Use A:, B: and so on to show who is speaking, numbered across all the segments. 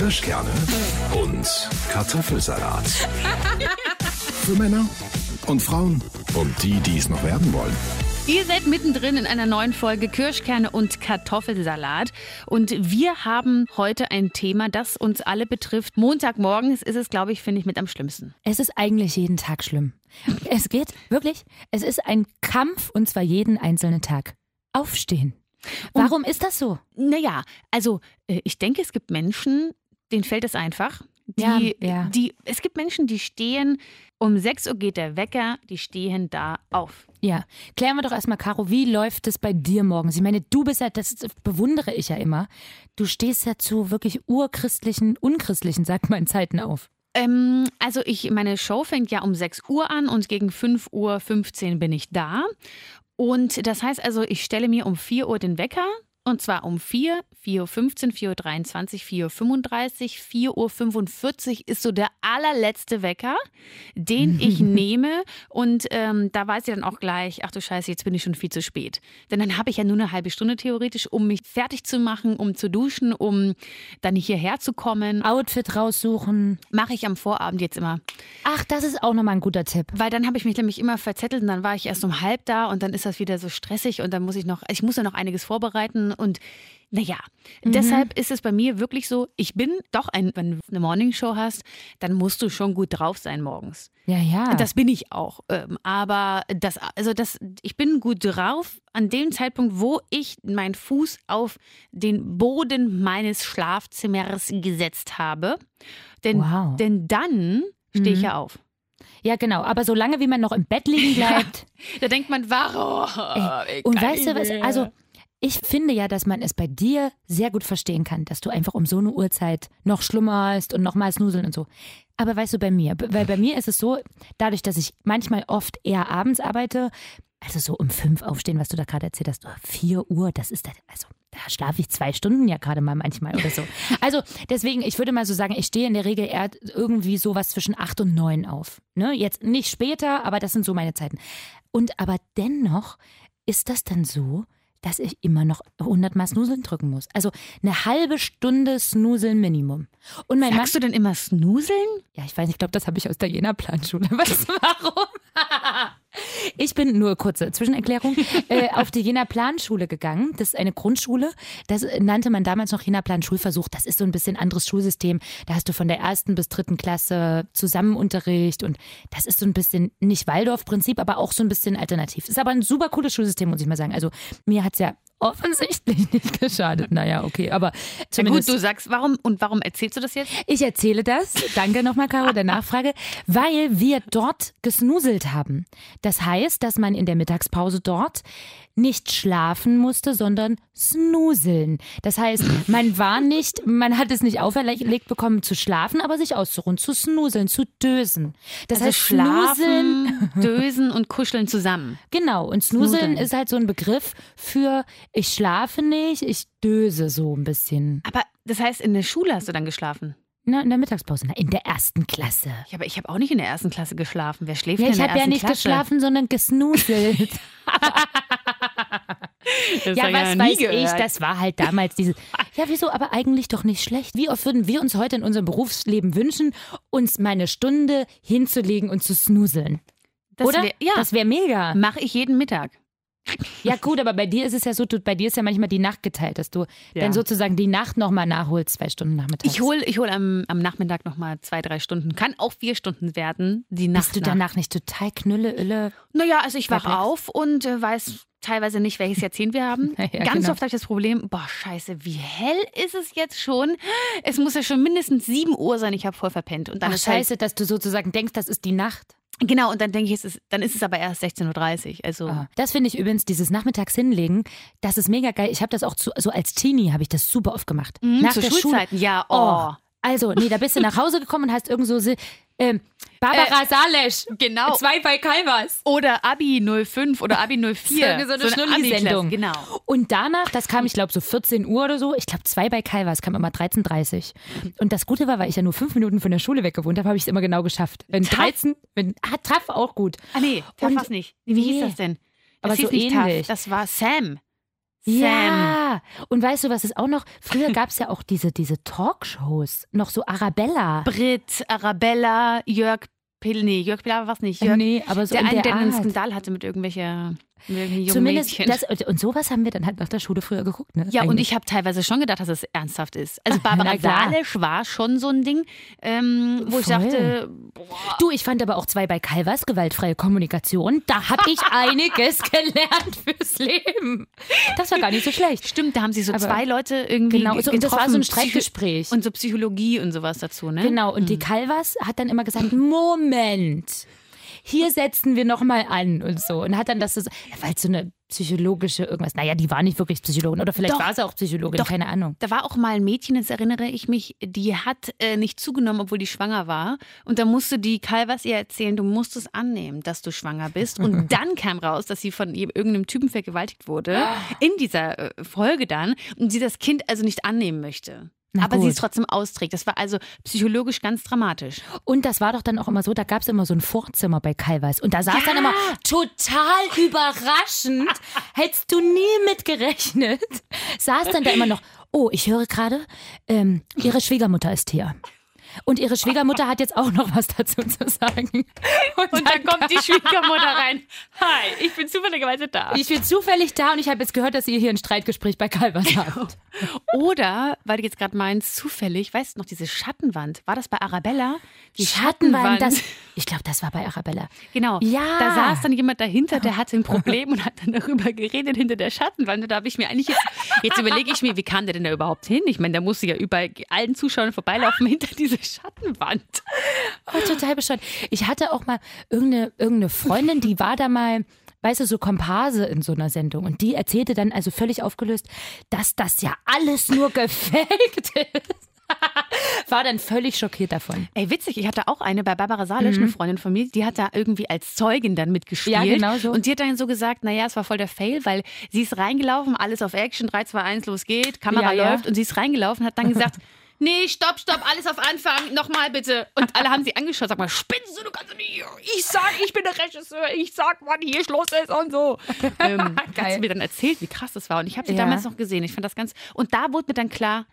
A: Kirschkerne und Kartoffelsalat. Für Männer und Frauen und die, die es noch werden wollen.
B: Ihr seid mittendrin in einer neuen Folge Kirschkerne und Kartoffelsalat. Und wir haben heute ein Thema, das uns alle betrifft. Montagmorgens ist es, glaube ich, finde ich, mit am schlimmsten.
C: Es ist eigentlich jeden Tag schlimm. Es geht wirklich, es ist ein Kampf und zwar jeden einzelnen Tag. Aufstehen. Warum ist das so?
B: Naja, also äh, ich denke, es gibt Menschen, denen fällt es einfach. Die,
C: Ja, ja.
B: Die, es gibt Menschen, die stehen, um 6 Uhr geht der Wecker, die stehen da auf.
C: Ja, klären wir doch erstmal, Caro, wie läuft es bei dir morgens? Ich meine, du bist ja, das bewundere ich ja immer. Du stehst ja zu wirklich urchristlichen, unchristlichen, sagt man, Zeiten auf.
B: Ähm, also ich, meine Show fängt ja um 6 Uhr an und gegen 5.15 Uhr bin ich da. Und das heißt also, ich stelle mir um 4 Uhr den Wecker. Und zwar um 4, 4.15 Uhr, 4.23 Uhr, 4.35 Uhr, 4.45 Uhr ist so der allerletzte Wecker, den ich nehme. Und ähm, da weiß ich dann auch gleich, ach du Scheiße, jetzt bin ich schon viel zu spät. Denn dann habe ich ja nur eine halbe Stunde theoretisch, um mich fertig zu machen, um zu duschen, um dann hierher zu kommen.
C: Outfit raussuchen.
B: Mache ich am Vorabend jetzt immer.
C: Ach, das ist auch nochmal ein guter Tipp.
B: Weil dann habe ich mich nämlich immer verzettelt und dann war ich erst um halb da und dann ist das wieder so stressig und dann muss ich noch, ich muss ja noch einiges vorbereiten und naja, deshalb ist es bei mir wirklich so, ich bin doch ein, wenn du eine Morningshow hast, dann musst du schon gut drauf sein morgens.
C: Ja, ja.
B: Das bin ich auch. Ähm, aber das, also das, ich bin gut drauf an dem Zeitpunkt, wo ich meinen Fuß auf den Boden meines Schlafzimmers gesetzt habe. Denn,
C: Wow.
B: denn dann stehe ich ja auf.
C: ja, genau. Aber solange wie man noch im Bett liegen bleibt.
B: Da denkt man, warum?
C: Ey, und weißt du was? Also, ich finde ja, dass man es bei dir sehr gut verstehen kann, dass du einfach um so eine Uhrzeit noch schlummerst und nochmal snuseln und so. Aber weißt du, bei mir, weil bei mir ist es so, dadurch, dass ich manchmal oft eher abends arbeite, also so um fünf aufstehen, was du da gerade erzählt hast, oder vier Uhr, das ist, da- also da schlafe ich zwei Stunden ja gerade mal manchmal oder so. Also deswegen, ich würde mal so sagen, ich stehe in der Regel eher irgendwie sowas zwischen acht und neun auf. Ne? Jetzt nicht später, aber das sind so meine Zeiten. Und aber dennoch ist das dann so, dass ich immer noch 100 Mal Snuseln drücken muss. Also eine halbe Stunde Snuseln Minimum. Und mein Mann,
B: Sagst du denn immer Snuseln?
C: ja, ich weiß nicht, ich glaube, das habe ich aus der Jena-Planschule. Was, warum? Ich bin nur kurze Zwischenerklärung äh, auf die Jena Planschule gegangen. Das ist eine Grundschule. Das nannte man damals noch Jena Plan Schulversuch. Das ist so ein bisschen anderes Schulsystem. Da hast du von der ersten bis dritten Klasse Zusammenunterricht und das ist so ein bisschen nicht Waldorf-Prinzip, aber auch so ein bisschen alternativ. Ist aber ein super cooles Schulsystem, muss ich mal sagen. Also mir hat's ja offensichtlich nicht geschadet. Naja, okay, aber
B: Na gut,
C: zumindest.
B: du sagst, warum und warum erzählst du das jetzt?
C: Ich erzähle das, danke nochmal, Caro, der Nachfrage, weil wir dort gesnuselt haben. Das heißt, dass man in der Mittagspause dort nicht schlafen musste, sondern snuseln. Das heißt, man war nicht, man hat es nicht auferlegt bekommen zu schlafen, aber sich auszuruhen, zu snuseln, zu dösen. Das
B: Also
C: heißt,
B: schlafen, dösen und kuscheln zusammen.
C: genau. Und snuseln ist halt so ein Begriff für ich schlafe nicht, ich döse so ein bisschen.
B: Aber das heißt, in der Schule hast du dann geschlafen?
C: Na, in der Mittagspause, na, in der ersten Klasse.
B: Ja, aber ich habe auch nicht in der ersten Klasse geschlafen. Wer schläft
C: Ja,
B: denn
C: ich
B: in der
C: habe ja
B: ersten
C: nicht
B: Klasse?
C: geschlafen, sondern gesnuselt.
B: Das
C: ja,
B: ich
C: was weiß ich,
B: gehört.
C: das war halt damals dieses. Ja, wieso, aber eigentlich doch nicht schlecht. Wie oft würden wir uns heute in unserem Berufsleben wünschen, uns mal eine Stunde hinzulegen und zu snuseln?
B: Das
C: Oder?
B: wär- ja,
C: Das wäre mega.
B: mache ich jeden Mittag.
C: Ja, gut, aber bei dir ist es ja so, du, bei dir ist ja manchmal die Nacht geteilt, dass du
B: Ja.
C: dann sozusagen die Nacht nochmal nachholst, zwei Stunden nachmittags.
B: Ich hole ich hol am, am Nachmittag nochmal zwei, drei Stunden. Kann auch vier Stunden werden, die Nacht.
C: Bist du
B: nach.
C: danach nicht total knülle, Ülle?
B: Naja, also ich wache
C: Perplex.
B: auf und äh, weiß teilweise nicht, welches Jahrzehnt wir haben.
C: Ja,
B: Ganz
C: genau.
B: oft habe ich das Problem, boah, scheiße, wie hell ist es jetzt schon? Es muss ja schon mindestens 7 Uhr sein, ich habe voll verpennt. Und dann
C: Ach,
B: halt,
C: scheiße, dass du sozusagen denkst, das ist die Nacht.
B: Genau, und dann denke ich, es ist, dann ist es aber erst 16.30 Uhr. Also,
C: Ah. Das finde ich übrigens, dieses Nachmittags hinlegen, das ist mega geil. Ich habe das auch zu, so als Teenie habe ich das super oft gemacht.
B: Mhm,
C: Nach
B: zu
C: der Schule.
B: Schulzeiten, ja, oh.
C: Also, nee, da bist du nach Hause gekommen und hast irgend so, ähm, Barbara Salesch.
B: genau.
C: Zwei bei Calvas.
B: Oder Abi 05 oder Abi 04.
C: Irgendwie so eine
B: eine
C: Schnulli-Sendung.
B: Abi-Klasse, Genau.
C: Und danach, das kam, ich glaube, so 14 Uhr oder so. Ich glaube, zwei bei Calvas kam immer 13.30 Und das Gute war, weil ich ja nur fünf Minuten von der Schule weg gewohnt habe, habe ich es immer genau geschafft. Wenn
B: Taff?
C: 13, wenn, ah, Taff auch gut.
B: Ah, nee, TAF
C: Und-
B: war's nicht. Wie hieß
C: Nee.
B: das denn? Das
C: Aber
B: hieß
C: so
B: nicht
C: ähnlich.
B: Das war Sam.
C: Ja, und weißt du, was ist auch noch? Früher gab es ja auch diese, diese Talkshows, noch so Arabella.
B: Brit, Arabella, Jörg Pill, nee, Jörg Pilawa war es nicht. Jörg,
C: nee, aber so
B: der
C: in
B: eine,
C: der
B: der einen. Skandal hatte mit irgendwelcher
C: Zumindest das, und sowas haben wir dann halt nach der Schule früher geguckt, ne?
B: ja, und
C: Eigentlich.
B: ich habe teilweise schon gedacht, dass es ernsthaft ist. Also Barbara. Salisch war schon so ein Ding, ähm, wo ich
C: Voll.
B: dachte,
C: Du, ich fand aber auch zwei bei Calvas, gewaltfreie Kommunikation. Da habe ich einiges gelernt fürs Leben. Das war gar nicht so schlecht.
B: stimmt, da haben sie so
C: Aber-
B: zwei Leute irgendwie
C: Genau, so, und das war so ein
B: getroffen,
C: Streitgespräch.
B: Und so Psychologie und sowas dazu, ne?
C: Genau, und die Calvas hat dann immer gesagt, Moment, hier setzen wir nochmal an und so. Und hat dann das so, weil so eine psychologische irgendwas, naja, die war nicht wirklich Psychologin oder vielleicht
B: Doch.
C: war sie auch Psychologin,
B: Doch.
C: keine Ahnung.
B: Da war auch mal ein Mädchen, jetzt erinnere ich mich, die hat äh, nicht zugenommen, obwohl die schwanger war. Und da musste die Calvas ihr erzählen, du musst es annehmen, dass du schwanger bist. Und dann kam raus, dass sie von irgendeinem Typen vergewaltigt wurde. In dieser äh, Folge dann. Und sie das Kind also nicht annehmen möchte.
C: Na
B: aber sie
C: gut.
B: es trotzdem austrägt. Das war also psychologisch ganz dramatisch.
C: Und das war doch dann auch immer so, da gab es immer so ein Vorzimmer bei Calvas. Und da saß dann immer total überraschend, hättest du nie mitgerechnet, saß dann da immer noch, oh, ich höre gerade, ähm, ihre Schwiegermutter ist hier. Und ihre Schwiegermutter hat jetzt auch noch was dazu zu sagen.
B: Und dann kommt die Schwiegermutter rein. Hi, ich bin zufälligerweise da.
C: Ich bin zufällig da und ich habe jetzt gehört, dass ihr hier ein Streitgespräch bei Calvas habt.
B: Oder, weil du jetzt gerade meinst, zufällig, weißt du noch, diese Schattenwand, war das bei Arabella? Die
C: Schattenwand, das, ich glaube, das war bei Arabella.
B: Genau.
C: Ja.
B: Da saß dann jemand dahinter, der hatte ein Problem und hat dann darüber geredet hinter der Schattenwand. Und da habe ich mir eigentlich jetzt, jetzt überlege ich mir, wie kam der denn da überhaupt hin? Ich meine, da musste ja überall allen Zuschauern vorbeilaufen hinter diese Schattenwand.
C: Oh, total bescheuert. Ich hatte auch mal irgendeine, irgendeine Freundin, die war da mal, weißt du, so Komparse in so einer Sendung. Und die erzählte dann also völlig aufgelöst, dass das ja alles nur gefaked ist. War dann völlig schockiert davon.
B: Ey, witzig, ich hatte auch eine bei Barbara Salisch, eine Freundin von mir, die hat da irgendwie als Zeugin dann mitgespielt.
C: Ja, genau so.
B: Und die hat dann so gesagt, naja, es war voll der Fail, weil sie ist reingelaufen, alles auf Action, 3, 2, 1, los geht, Kamera
C: Ja, ja.
B: läuft und sie ist reingelaufen, hat dann gesagt, nee, stopp, stopp, alles auf Anfang, nochmal bitte. Und alle haben sie angeschaut, sag mal, spinnst du, du kannst nicht, ich sag, ich bin der Regisseur, ich sag, wann hier Schluss ist und so. ähm, hat sie mir dann erzählt, wie krass das war und ich habe sie
C: Ja.
B: damals noch gesehen, ich fand das ganz, und da wurde mir dann klar,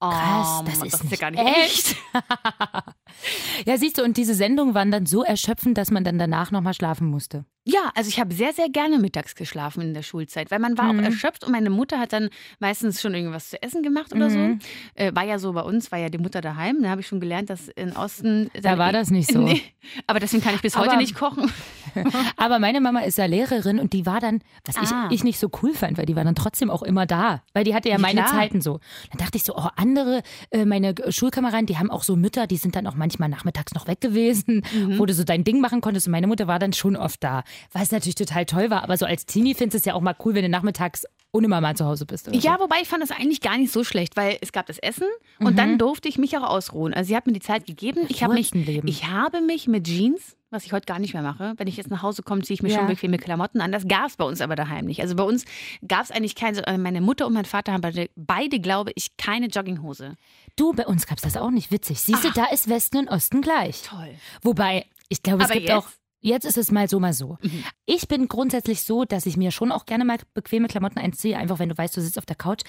B: Oh,
C: Krass, das ist
B: das ist ja gar nicht
C: echt.
B: echt.
C: Ja, siehst du, und diese Sendungen waren dann so erschöpfend, dass man dann danach nochmal schlafen musste.
B: Ja, also ich habe sehr, sehr gerne mittags geschlafen in der Schulzeit, weil man war
C: Mhm.
B: auch erschöpft und meine Mutter hat dann meistens schon irgendwas zu essen gemacht oder
C: Mhm.
B: so. Äh, war ja so bei uns, war ja die Mutter daheim. Da habe ich schon gelernt, dass in Osten.
C: Da war das nicht so.
B: Nee, aber deswegen kann ich bis heute
C: Aber-
B: nicht kochen.
C: Aber meine Mama ist ja Lehrerin und die war dann, was
B: Ah.
C: ich, ich nicht so cool fand, weil die war dann trotzdem auch immer da. Weil die hatte ja
B: Ja,
C: meine
B: klar.
C: Zeiten so. Dann dachte ich so, oh, andere, äh, meine Schulkameraden, die haben auch so Mütter, die sind dann auch manchmal nachmittags noch weg gewesen,
B: Mhm.
C: wo du so dein Ding machen konntest. Und meine Mutter war dann schon oft da. Was natürlich total toll war. Aber so als Teenie findest du es ja auch mal cool, wenn du nachmittags ohne Mama zu Hause bist.
B: Ja, wobei ich fand das eigentlich gar nicht so schlecht, weil es gab das Essen und dann durfte ich mich auch ausruhen. Also sie hat mir die Zeit gegeben. Ich habe mich, ich habe mich mit Jeans, was ich heute gar nicht mehr mache, wenn ich jetzt nach Hause komme, ziehe ich mir
C: Ja.
B: schon bequeme Klamotten an. Das gab es bei uns aber daheim nicht. Also bei uns gab es eigentlich keine. also Meine Mutter und mein Vater haben beide, beide, glaube ich, keine Jogginghose.
C: Du, bei uns gab es das auch nicht. Witzig. Siehst du, da ist Westen und Osten gleich.
B: Toll.
C: Wobei, ich glaube, es
B: Aber
C: gibt
B: jetzt?
C: auch. Jetzt ist es mal so, mal so. Ich bin grundsätzlich so, dass ich mir schon auch gerne mal bequeme Klamotten einziehe, einfach wenn du weißt, du sitzt auf der Couch.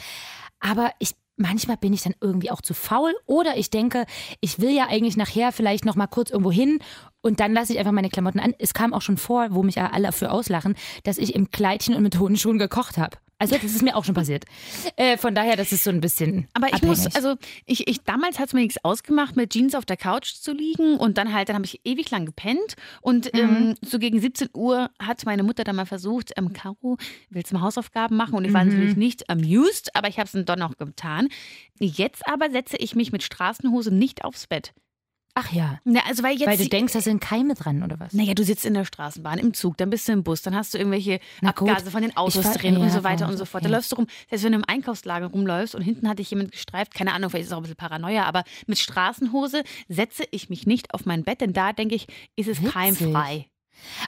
C: Aber ich, manchmal bin ich dann irgendwie auch zu faul oder ich denke, ich will ja eigentlich nachher vielleicht noch mal kurz irgendwo hin und dann lasse ich einfach meine Klamotten an. Es kam auch schon vor, wo mich ja alle dafür auslachen, dass ich im Kleidchen und mit hohen Schuhen gekocht habe. Also das ist mir auch schon passiert. Äh, von daher, das ist so ein bisschen
B: Aber ich
C: abhängig.
B: muss, also ich, ich damals hat es mir nichts ausgemacht, mit Jeans auf der Couch zu liegen und dann halt, dann habe ich ewig lang gepennt und
C: Mhm.
B: ähm, so gegen 17 Uhr hat meine Mutter dann mal versucht, ähm, Caro, willst du mal Hausaufgaben machen? Und ich
C: Mhm.
B: war natürlich nicht amused, aber ich habe es dann doch noch getan. Jetzt aber setze ich mich mit Straßenhose nicht aufs Bett.
C: Ach ja,
B: Na, also weil jetzt
C: weil du denkst, da sind Keime dran oder was?
B: naja, du sitzt in der Straßenbahn, im Zug, dann bist du im Bus, dann hast du irgendwelche
C: Na gut.
B: Abgase von den Autos
C: ver-
B: drin und
C: ja,
B: so weiter und so fort. Da läufst du rum, selbst wenn du im Einkaufslager rumläufst und hinten hat dich jemand gestreift, keine Ahnung, vielleicht ist es auch ein bisschen Paranoia, aber mit Straßenhose setze ich mich nicht auf mein Bett, denn da denke ich, ist es
C: Witzig.
B: keimfrei.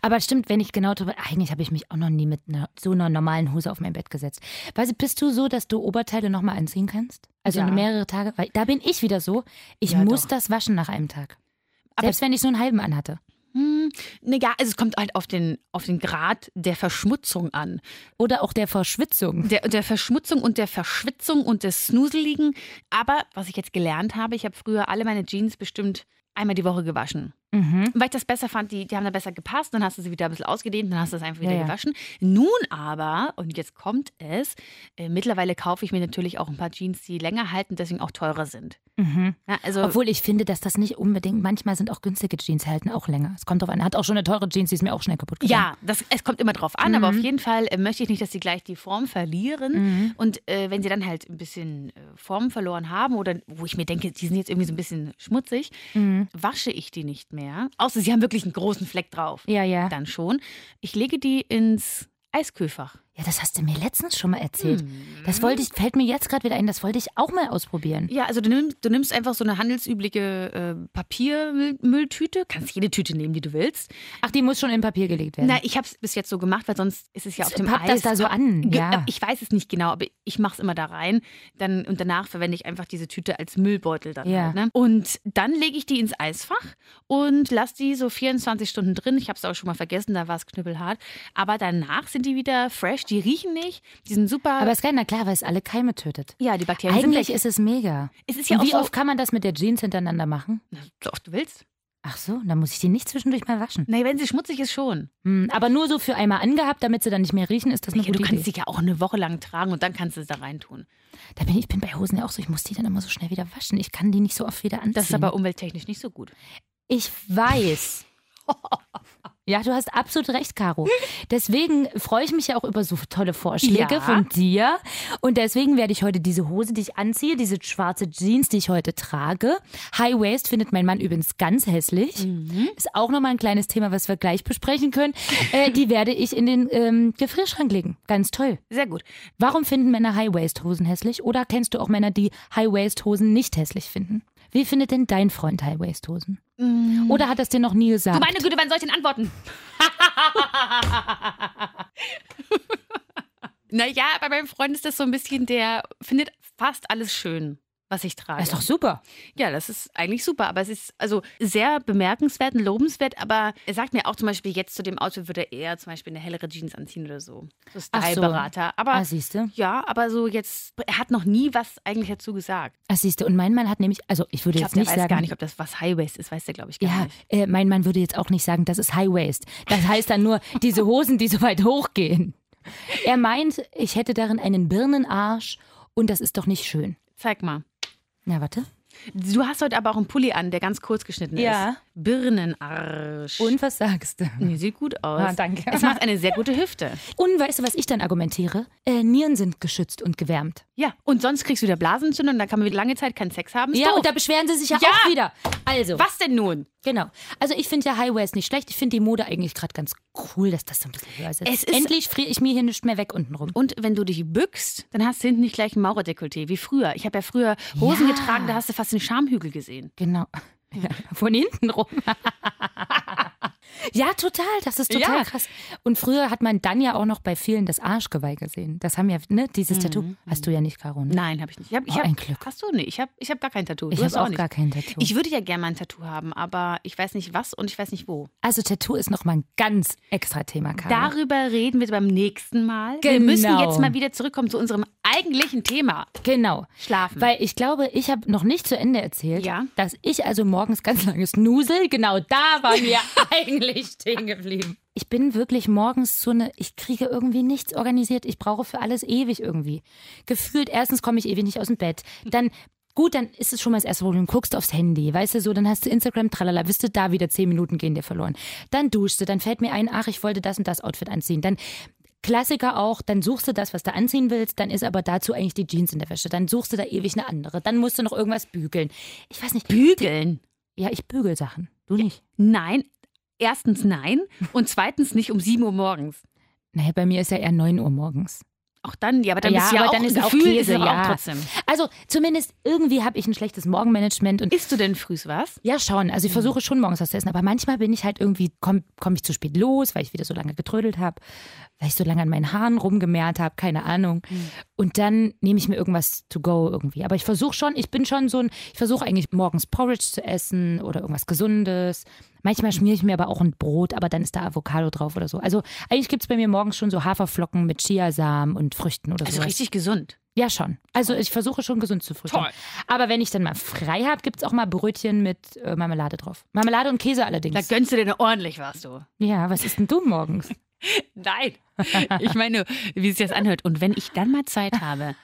C: Aber stimmt, wenn ich genau drüber. Eigentlich habe ich mich auch noch nie mit einer, so einer normalen Hose auf mein Bett gesetzt. Weißt du, bist du so, dass du Oberteile nochmal anziehen kannst? Also
B: Ja.
C: mehrere Tage? Weil da bin ich wieder so. Ich
B: Ja,
C: muss
B: doch.
C: das waschen nach einem Tag.
B: Aber-
C: Selbst wenn ich so einen halben anhatte.
B: Hm, naja, also es kommt halt auf den, auf den Grad der Verschmutzung an.
C: Oder auch der Verschwitzung.
B: Der, der Verschmutzung und der Verschwitzung und des Snuseligen. Aber was ich jetzt gelernt habe, ich habe früher alle meine Jeans bestimmt einmal die Woche gewaschen.
C: Mhm.
B: Weil ich das besser fand, die, die haben da besser gepasst, dann hast du sie wieder ein bisschen ausgedehnt, dann hast du es einfach wieder
C: Ja, ja.
B: gewaschen. Nun aber, und jetzt kommt es, äh, mittlerweile kaufe ich mir natürlich auch ein paar Jeans, die länger halten, deswegen auch teurer sind.
C: Mhm.
B: Ja, also
C: Obwohl ich finde, dass das nicht unbedingt, manchmal sind auch günstige Jeans halten auch länger. Es kommt drauf an. Hat auch schon eine teure Jeans, die ist mir auch schnell kaputt gegangen.
B: Ja, das, es kommt immer drauf an, aber auf jeden Fall äh, möchte ich nicht, dass sie gleich die Form verlieren. Und äh, wenn sie dann halt ein bisschen äh, Form verloren haben oder wo ich mir denke, die sind jetzt irgendwie so ein bisschen schmutzig, wasche ich die nicht mehr. Außer sie haben wirklich einen großen Fleck drauf.
C: Ja, ja.
B: Dann schon. Ich lege die ins Eiskühlfach.
C: Ja, das hast du mir letztens schon mal erzählt. Das wollte ich, fällt mir jetzt gerade wieder ein, das wollte ich auch mal ausprobieren.
B: Ja, also du nimmst, du nimmst einfach so eine handelsübliche äh, Papiermülltüte. Kannst jede Tüte nehmen, die du willst.
C: Ach, die muss schon in Papier gelegt werden.
B: Na, ich habe es bis jetzt so gemacht, weil sonst ist es ja auf dem
C: Pappt
B: Eis.
C: das da so an, ja.
B: Ich weiß es nicht genau, aber ich mache es immer da rein. Dann, und danach verwende ich einfach diese Tüte als Müllbeutel dann
C: Ja.
B: halt. Ne? Und dann lege ich die ins Eisfach und lasse die so 24 Stunden drin. Ich habe es auch schon mal vergessen, da war es knüppelhart. Aber danach sind die wieder fresh. Die riechen nicht. Die sind super.
C: Aber ist geil, na klar, weil es alle Keime tötet.
B: ja, die Bakterien
C: Eigentlich
B: sind
C: ist es mega.
B: Es ist ja
C: Und
B: auch
C: wie
B: so,
C: oft kann man das mit der Jeans hintereinander machen?
B: so oft du willst.
C: Ach so, dann muss ich die nicht zwischendurch mal waschen.
B: Nee, wenn sie schmutzig ist, schon.
C: Hm, aber nur so für einmal angehabt, damit sie dann nicht mehr riechen, ist das eine
B: Ja, du
C: gute
B: kannst
C: Idee.
B: sie ja auch eine Woche lang tragen und dann kannst du es da reintun.
C: Da bin ich bin bei Hosen ja auch so, ich muss die dann immer so schnell wieder waschen. Ich kann die nicht so oft wieder anziehen.
B: Das ist aber umwelttechnisch nicht so gut.
C: Ich weiß. Ja, du hast absolut recht, Caro. Deswegen freue ich mich ja auch über so tolle Vorschläge
B: Ja.
C: von dir. Und deswegen werde ich heute diese Hose, die ich anziehe, diese schwarze Jeans, die ich heute trage. High Waist findet mein Mann übrigens ganz hässlich. Ist auch nochmal ein kleines Thema, was wir gleich besprechen können. Äh, die werde ich in den ähm, Gefrierschrank legen. Ganz toll.
B: Sehr gut.
C: Warum finden Männer High-Waist-Hosen hässlich? Oder kennst du auch Männer, die High-Waist-Hosen nicht hässlich finden? Wie findet denn dein Freund High-Waist-Hosen? Oder hat er es dir noch nie gesagt?
B: Du meine Güte, wann soll ich denn antworten? naja, bei meinem Freund ist das so ein bisschen, der findet fast alles schön, was ich trage.
C: das ist doch super.
B: Ja, das ist eigentlich super, aber es ist also sehr bemerkenswert und lobenswert. Aber er sagt mir auch zum Beispiel, jetzt zu dem Outfit würde er eher zum Beispiel eine hellere Jeans anziehen oder so. So
C: Ach so.
B: Styleberater. Aber
C: Ah, siehst du?
B: ja, aber so jetzt, er hat noch nie was eigentlich dazu gesagt.
C: Ah, siehst du. Und mein Mann hat nämlich, also ich würde
B: Ich
C: jetzt
B: glaube, der
C: nicht
B: weiß
C: sagen.
B: gar nicht, ob das was High Waist ist, weiß der, glaube ich, gar
C: ja,
B: nicht.
C: äh, mein Mann würde jetzt auch nicht sagen, das ist High Waist. Das heißt dann nur diese Hosen, die so weit hochgehen. Er meint, ich hätte darin einen Birnenarsch und das ist doch nicht schön.
B: Zeig mal.
C: Na, warte.
B: Du hast heute aber auch einen Pulli an, der ganz kurz geschnitten
C: Ja.
B: ist. Birnenarsch.
C: Und was sagst du?
B: Nee, sieht gut aus.
C: Ah, danke.
B: Es macht eine sehr gute Hüfte.
C: Und weißt du, was ich dann argumentiere? Äh, Nieren sind geschützt und gewärmt.
B: Ja, und sonst kriegst du wieder Blasenentzündung, dann kann man wieder lange Zeit keinen Sex haben. Ist
C: Ja,
B: doof.
C: und da beschweren sie sich ja,
B: Ja.
C: auch wieder. Also,
B: Was denn nun?
C: Genau. Also ich finde ja High Waist nicht schlecht. Ich finde die Mode eigentlich gerade ganz cool, dass das so ein bisschen höher sitzt.
B: Es ist-
C: Endlich friere ich mir hier nicht mehr weg untenrum.
B: Und wenn du dich bückst, dann hast du hinten nicht gleich ein Maurerdekolleté, wie früher. Ich habe ja früher Hosen
C: Ja.
B: getragen, da hast du fast den Schamhügel gesehen.
C: Genau. Ja, von hinten rum. ja, total. Das ist total
B: Ja.
C: krass. Und früher hat man dann ja auch noch bei vielen das Arschgeweih gesehen. Das haben ja, ne, dieses Tattoo. Hast du ja nicht, Caro. Ne?
B: Nein, habe ich nicht. Ich hab, ich
C: Oh,
B: hab,
C: ein Glück.
B: Hast du? Nee, ich habe ich hab gar kein Tattoo.
C: Ich
B: du hast
C: habe auch
B: nicht.
C: gar kein Tattoo.
B: Ich würde ja gerne mal ein Tattoo haben, aber ich weiß nicht was und ich weiß nicht wo.
C: also Tattoo ist nochmal ein ganz extra Thema, Caro.
B: Darüber reden wir beim nächsten Mal. Wir
C: Genau.
B: müssen jetzt mal wieder zurückkommen zu unserem eigentlichen Thema.
C: Genau.
B: Schlafen.
C: Weil ich glaube, ich habe noch nicht zu Ende erzählt,
B: Ja.
C: dass ich also morgens ganz lange snusel. Genau da waren wir eigentlich stehen geblieben. Ich bin wirklich morgens so eine, ich kriege irgendwie nichts organisiert. Ich brauche für alles ewig irgendwie. Gefühlt, erstens komme ich ewig nicht aus dem Bett. Dann Gut, dann ist es schon mal das erste Problem. Guckst aufs Handy, weißt du so, dann hast du Instagram, tralala, wisst du, da wieder zehn Minuten gehen dir verloren. Dann duschst du, dann fällt mir ein, ach, ich wollte das und das Outfit anziehen. Dann Klassiker auch, dann suchst du das, was du anziehen willst, dann ist aber dazu eigentlich die Jeans in der Wäsche. Dann suchst du da ewig eine andere. Dann musst du noch irgendwas bügeln. Ich weiß nicht.
B: Bügeln?
C: Ja, ich bügel Sachen. Du nicht.
B: Nein. Erstens nein und zweitens nicht um 7 Uhr morgens.
C: Naja, bei mir ist ja eher 9 Uhr morgens.
B: Auch dann, ja, aber dann
C: Ja,
B: ist ja
C: aber
B: auch
C: dann ist auch
B: Gefühl
C: Käse,
B: ist
C: ja.
B: auch trotzdem.
C: Also zumindest irgendwie habe ich ein schlechtes Morgenmanagement und
B: Isst du denn frühs was?
C: ja, schon. Also ich versuche schon morgens was zu essen, aber manchmal bin ich halt irgendwie, komme komm ich zu spät los, weil ich wieder so lange getrödelt habe, weil ich so lange an meinen Haaren rumgemehrt habe, keine Ahnung. Und dann nehme ich mir irgendwas to go irgendwie. Aber ich versuche schon, ich bin schon so ein, ich versuche eigentlich morgens Porridge zu essen oder irgendwas Gesundes. Manchmal schmiere ich mir aber auch ein Brot, aber dann ist da Avocado drauf oder so. Also eigentlich gibt es bei mir morgens schon so Haferflocken mit Chiasamen und Früchten oder so.
B: Also richtig gesund.
C: Ja, schon. Also ich versuche schon gesund zu frühstücken.
B: Toll.
C: Aber wenn ich dann mal frei habe, gibt es auch mal Brötchen mit äh, Marmelade drauf. Marmelade und Käse
B: Da
C: allerdings.
B: gönnst du dir ordentlich was, du.
C: Ja, was isst denn du morgens?
B: Nein. Ich meine, wie sich das anhört. Und wenn ich dann mal Zeit habe,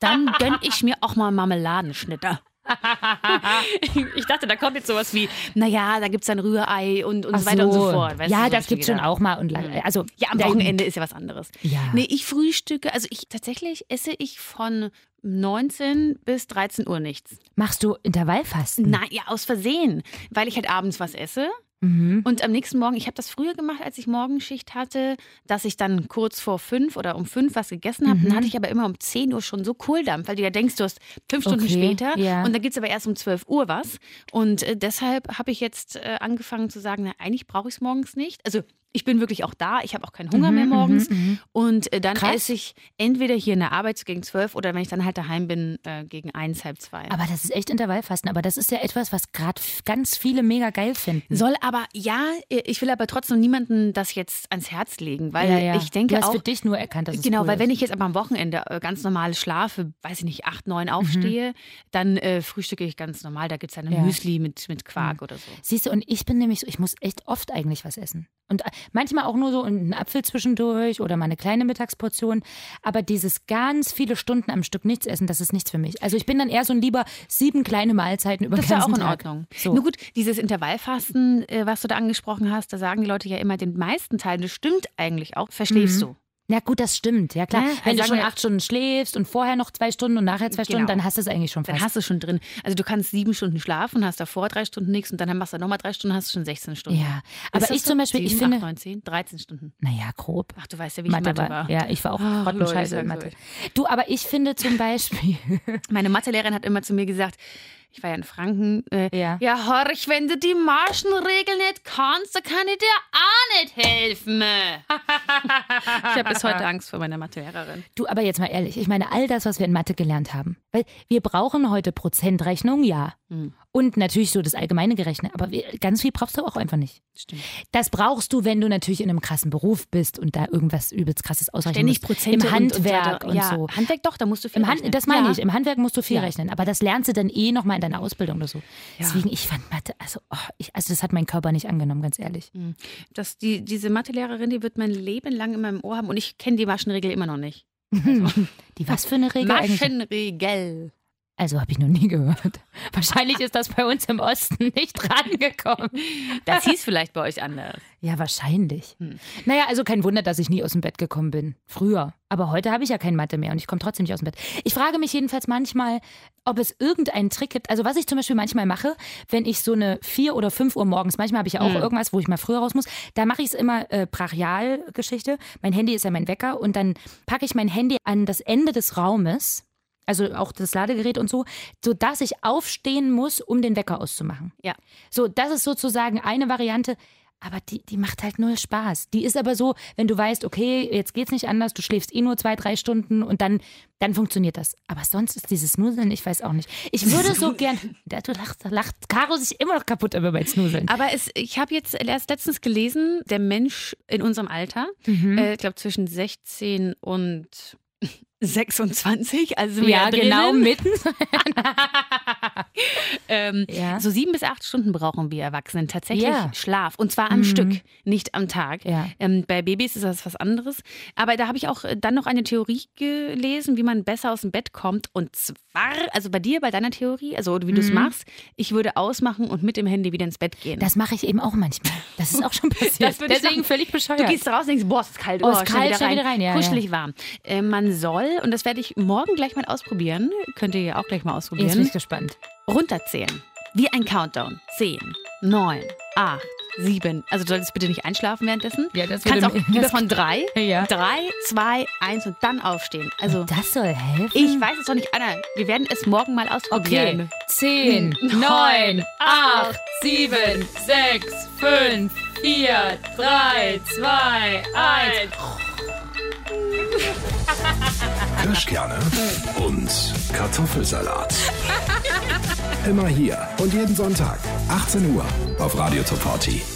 B: dann gönn ich mir auch mal Marmeladenschnitter. ich dachte, da kommt jetzt sowas wie, naja, da gibt es dann Rührei und, und
C: Ach
B: so weiter und so fort. Weißt du,
C: ja,
B: so
C: das gibt schon
B: gedacht.
C: auch mal. Und lang, also
B: Ja, am Wochenende ist ja was anderes.
C: Ja.
B: Nee, ich frühstücke, also ich tatsächlich esse ich von 19 bis 13 Uhr nichts.
C: Machst du Intervallfasten?
B: Nein, ja, aus Versehen, weil ich halt abends was esse.
C: Mhm.
B: Und am nächsten Morgen, ich habe das früher gemacht, als ich Morgenschicht hatte, dass ich dann kurz vor fünf oder um fünf was gegessen habe.
C: Mhm.
B: Dann hatte ich aber immer um 10 Uhr schon so Kohldampf, weil du ja denkst, du hast fünf Stunden
C: Okay,
B: später
C: ja.
B: und dann gibt es aber erst um 12 Uhr was. Und äh, deshalb habe ich jetzt äh, angefangen zu sagen, na, eigentlich brauche ich es morgens nicht. Also ich bin wirklich auch da, ich habe auch keinen Hunger
C: Mhm,
B: mehr
C: mhm,
B: morgens.
C: mhm.
B: Und äh, dann
C: Krass.
B: esse ich entweder hier in der Arbeit gegen zwölf oder wenn ich dann halt daheim bin, äh, gegen eins, halb zwei.
C: Aber das ist echt Intervallfasten. Aber das ist ja etwas, was gerade ganz viele mega geil finden.
B: Soll aber, ja, ich will aber trotzdem niemandem das jetzt ans Herz legen, weil
C: ja, ja.
B: ich denke
C: du hast
B: auch.
C: für dich nur erkannt, dass es
B: Genau,
C: cool
B: weil wenn
C: ist.
B: ich jetzt aber am Wochenende äh, ganz normal schlafe, weiß ich nicht, acht,
C: Mhm.
B: neun aufstehe, dann äh, frühstücke ich ganz normal. Da gibt es dann ein
C: Ja. Mhm.
B: Müsli mit, mit Quark oder so.
C: Siehst du, und ich bin nämlich so, ich muss echt oft eigentlich was essen. Und äh, manchmal auch nur so einen Apfel zwischendurch oder mal eine kleine Mittagsportion. Aber dieses ganz viele Stunden am Stück nichts essen, das ist nichts für mich. Also ich bin dann eher so ein lieber sieben kleine Mahlzeiten über
B: Das ist ja auch in
C: Tag.
B: Ordnung.
C: So.
B: Nur gut, dieses Intervallfasten, äh, was du da angesprochen hast, da sagen die Leute ja immer, den meisten Teil, das stimmt eigentlich auch, verschläfst du.
C: Ja gut, das stimmt. Ja klar.
B: Ne?
C: Wenn
B: Also
C: du
B: sagen
C: schon acht Stunden schläfst und vorher noch zwei Stunden und nachher zwei Stunden,
B: Genau.
C: dann hast du es eigentlich schon
B: Dann
C: fast.
B: hast du schon drin. Also du kannst sieben Stunden schlafen, hast davor drei Stunden nichts und dann machst du nochmal drei Stunden, hast du schon 16 Stunden.
C: ja, aber
B: das
C: ich zum Beispiel, ich
B: Sieben,
C: finde,
B: acht, neun, zehn, 13 Stunden.
C: naja, grob.
B: Ach, du weißt ja, wie ich
C: Mathe,
B: Mathe,
C: war,
B: war.
C: ja, ich war auch
B: Leute,
C: grottenscheiße in Mathe. Du, aber ich finde zum Beispiel,
B: Meine Mathelehrerin hat immer zu mir gesagt, ich war ja in Franken, äh,
C: Ja.
B: ja, horch, wenn du die Marschenregel nicht kannst, dann kann ich dir auch nicht helfen. ich habe bis heute Angst vor meiner Mathelehrerin.
C: Du, aber jetzt mal ehrlich, ich meine, all das, was wir in Mathe gelernt haben, weil wir brauchen heute Prozentrechnung, ja.
B: Hm.
C: Und natürlich so das allgemeine Gerechnet, aber ganz viel brauchst du auch einfach nicht.
B: Stimmt.
C: Das brauchst du, wenn du natürlich in einem krassen Beruf bist und da irgendwas übelst krasses ausrechnen
B: Ständig
C: musst.
B: Prozente
C: Im Handwerk
B: und,
C: und,
B: und, ja,
C: so.
B: Handwerk doch, da musst du viel
C: Im
B: rechnen.
C: das meine
B: ja.
C: ich, im Handwerk musst du viel
B: Ja.
C: rechnen, aber das lernst du dann eh nochmal in deiner Ausbildung oder so. Deswegen, ich fand Mathe, also, oh, ich, also das hat mein Körper nicht angenommen, ganz ehrlich.
B: Das, die, diese Mathelehrerin, die wird mein Leben lang in meinem Ohr haben und ich kenne die Maschenregel immer noch nicht.
C: Die was für eine Regel?
B: Maschenregel.
C: Also habe ich noch nie gehört. Wahrscheinlich ist das bei uns im Osten nicht rangekommen.
B: Das hieß vielleicht bei euch anders.
C: Ja, wahrscheinlich.
B: Hm.
C: Naja, also kein Wunder, dass ich nie aus dem Bett gekommen bin. Früher. Aber heute habe ich ja kein Mathe mehr und ich komme trotzdem nicht aus dem Bett. Ich frage mich jedenfalls manchmal, ob es irgendeinen Trick gibt. Also was ich zum Beispiel manchmal mache, wenn ich so eine 4 oder 5 Uhr morgens, manchmal habe ich ja auch
B: Hm.
C: irgendwas, wo ich mal früher raus muss, da mache ich es immer äh, Brachialgeschichte. Mein Handy ist ja mein Wecker und dann packe ich mein Handy an das Ende des Raumes. Also auch das Ladegerät und so, sodass ich aufstehen muss, um den Wecker auszumachen.
B: Ja.
C: So, das ist sozusagen eine Variante. Aber die, die macht halt null Spaß. Die ist aber so, wenn du weißt, okay, jetzt geht's nicht anders, du schläfst eh nur zwei, drei Stunden und dann, dann funktioniert das. Aber sonst ist dieses Snuseln, ich weiß auch nicht. Ich würde so gern. Ja, du lachst, lacht Caro sich immer noch kaputt über mein Snuseln.
B: Aber es, ich habe jetzt erst letztens gelesen, der Mensch in unserem Alter,
C: Mhm.
B: äh, ich glaube zwischen 16 und 26, also
C: ja, genau, mitten.
B: Ähm,
C: Ja.
B: So sieben bis acht Stunden brauchen wir Erwachsenen tatsächlich
C: Ja.
B: Schlaf. Und zwar am
C: Mhm.
B: Stück, nicht am Tag.
C: Ja.
B: Ähm, bei Babys ist das was anderes. Aber da habe ich auch äh, dann noch eine Theorie gelesen, wie man besser aus dem Bett kommt. Und zwar, also bei dir, bei deiner Theorie, also wie du es machst, ich würde ausmachen und mit dem Handy wieder ins Bett gehen.
C: Mhm. Das mache ich eben auch manchmal. Das ist auch schon passiert. Deswegen
B: machen.
C: völlig bescheuert.
B: Du gehst raus und denkst, boah, es ist kalt,
C: Oh,
B: oh,
C: ist kalt, wieder rein, ja,
B: kuschelig warm. Äh, man soll, und das werde ich morgen gleich mal ausprobieren, könnt ihr ja auch gleich mal
C: Jetzt bin
B: ausprobieren,
C: ich gespannt.
B: runterzählen. Wie ein Countdown. 10, 9, 8, 7. Also du solltest bitte nicht einschlafen währenddessen.
C: Ja, das
B: Kannst auch lieber
C: das-
B: von 3,
C: Ja.
B: 3, 2, 1 und dann aufstehen. Also
C: Das soll helfen.
B: ich weiß es doch nicht, Anna. Wir werden es morgen mal ausprobieren.
C: Okay. 10, 9, 8, 7, 6, 5, 4, 3, 2, 1.
A: Kirschkerne und Kartoffelsalat. Immer hier und jeden Sonntag, 18 Uhr auf Radio Top 40.